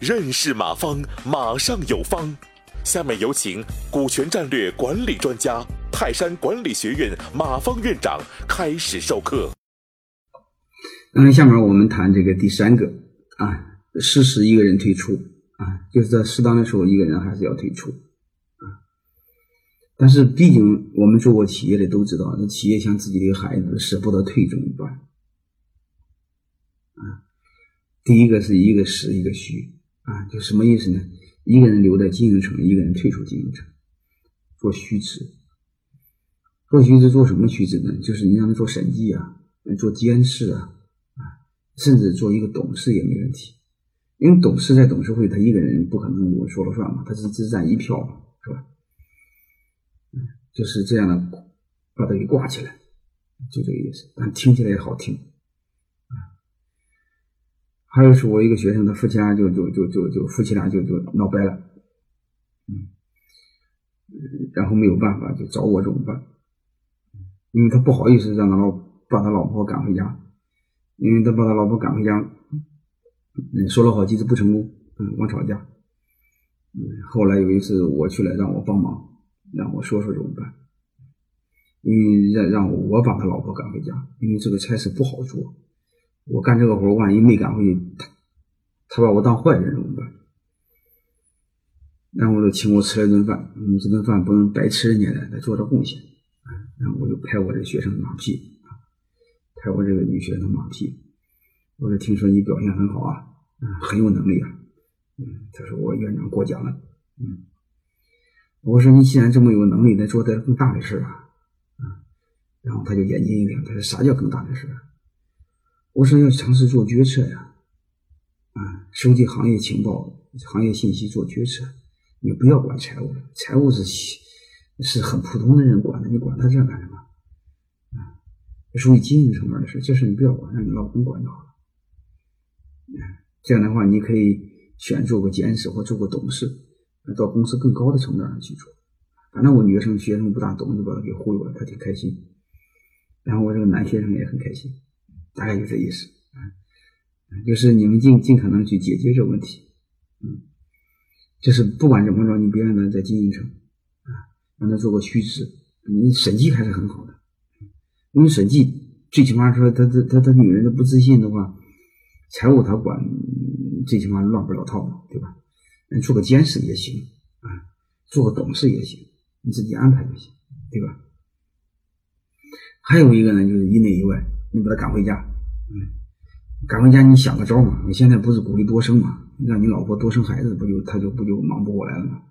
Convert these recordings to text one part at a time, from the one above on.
认识马方，马上有方。下面有请股权战略管理专家、泰山管理学院马方院长开始授课。嗯，下面我们谈这个第三个啊，适时一个人退出啊，就是在适当的时候，一个人还是要退出啊。但是，毕竟我们做过企业的都知道，那企业像自己的孩子舍不得退怎么办？啊，第一个是一个实，一个虚啊，就什么意思呢？一个人留在经营层，一个人退出经营层，做虚职。做虚职做什么虚职呢？就是你让他做审计啊，做监事啊，啊，甚至做一个董事也没问题。因为董事在董事会，他一个人不可能我说了算嘛，他是只占一票嘛，是吧？嗯，就是这样的，把他给挂起来，就这个意思。但听起来也好听。还有是我一个学生，他夫妻俩就就就就就夫妻俩就就闹掰了，嗯，然后没有办法就找我怎么办？因为他不好意思让他老把他老婆赶回家，因为他把他老婆赶回家，嗯，说了好几次不成功，嗯，光吵架，嗯，后来有一次我去了，让我帮忙，让我说说怎么办？因为让让我把他老婆赶回家，因为这个差事不好做。我干这个活，万一没赶回去，他他把我当坏人怎么办？然后我就请我吃了一顿饭，嗯，这顿饭不能白吃人家的，得做点贡献。然后我就拍我这学生的马屁啊，拍我这个女学生马屁。我说听说你表现很好啊，嗯，很有能力啊，嗯，他说我院长过奖了，嗯，我说你既然这么有能力，得做点更大的事啊，啊，然后他就眼睛一亮，他说啥叫更大的事啊？我说要尝试做决策呀，啊，收集行业情报、行业信息做决策。你不要管财务了，财务是是很普通的人管的，你管他这干什么？啊，属于经营层面的事，这事你不要管，让你老公管就好了。啊这样的话，你可以选做个监事或做个董事，到公司更高的层面上去做。反正我女学生学生不大懂，就把他给忽悠了，他挺开心。然后我这个男学生也很开心。大概就这意思，啊，就是你们尽尽可能去解决这个问题，嗯，就是不管怎么着，你别让他在经营层，啊，让他做个虚职，你审计还是很好的，因为审计最起码说他他他他女人他不自信的话，财务他管，最起码乱不了套嘛，对吧？你做个监事也行，啊，做个董事也行，你自己安排就行，对吧？还有一个呢，就是一内一外。你把他赶回家，嗯，赶回家，你想个招嘛？你现在不是鼓励多生嘛？让你老婆多生孩子，不就他就不就忙不过来了吗？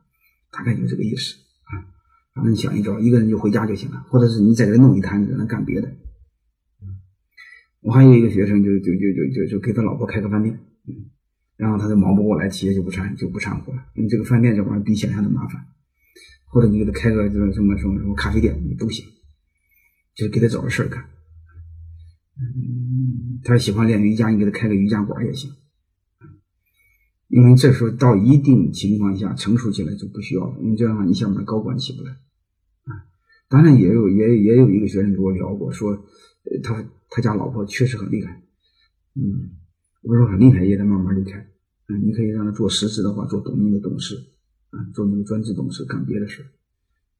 大概就这个意思啊。反正你想一招，一个人就回家就行了，或者是你在这弄一摊子，那干别的。嗯，我还有一个学生，就就就就就就给他老婆开个饭店，嗯，然后他就忙不过来，企业就不掺就不掺和了，因为这个饭店这玩意儿比想象的麻烦。或者你给他开个这个什么什么什么咖啡店，都行，就给他找个事儿干。嗯，他喜欢练瑜伽，你给他开个瑜伽馆也行。因为这时候到一定情况下成熟起来就不需要了，因为这样的话你下面高管起不来。啊，当然也有也也有一个学生跟我聊过，说他他家老婆确实很厉害。嗯，我说很厉害也得慢慢离开。啊，你可以让他做实职的话，做董你的董事，啊，做你的专职董事，干别的事。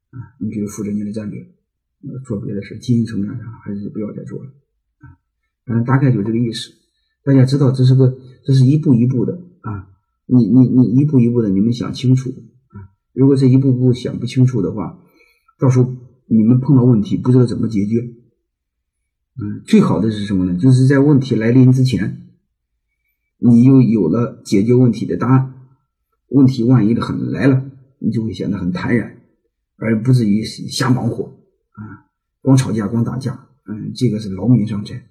啊，你比如负责你的战略，做别的事，经营层面上还是不要再做了。反正，大概就这个意思。大家知道，这是个，这是一步一步的啊。你你你一步一步的，你们想清楚啊。如果这一步步想不清楚的话，到时候你们碰到问题不知道怎么解决。嗯，最好的是什么呢？就是在问题来临之前，你又有了解决问题的答案。问题万一的很来了，你就会显得很坦然，而不至于瞎忙活啊，光吵架光打架。嗯，这个是劳民伤财。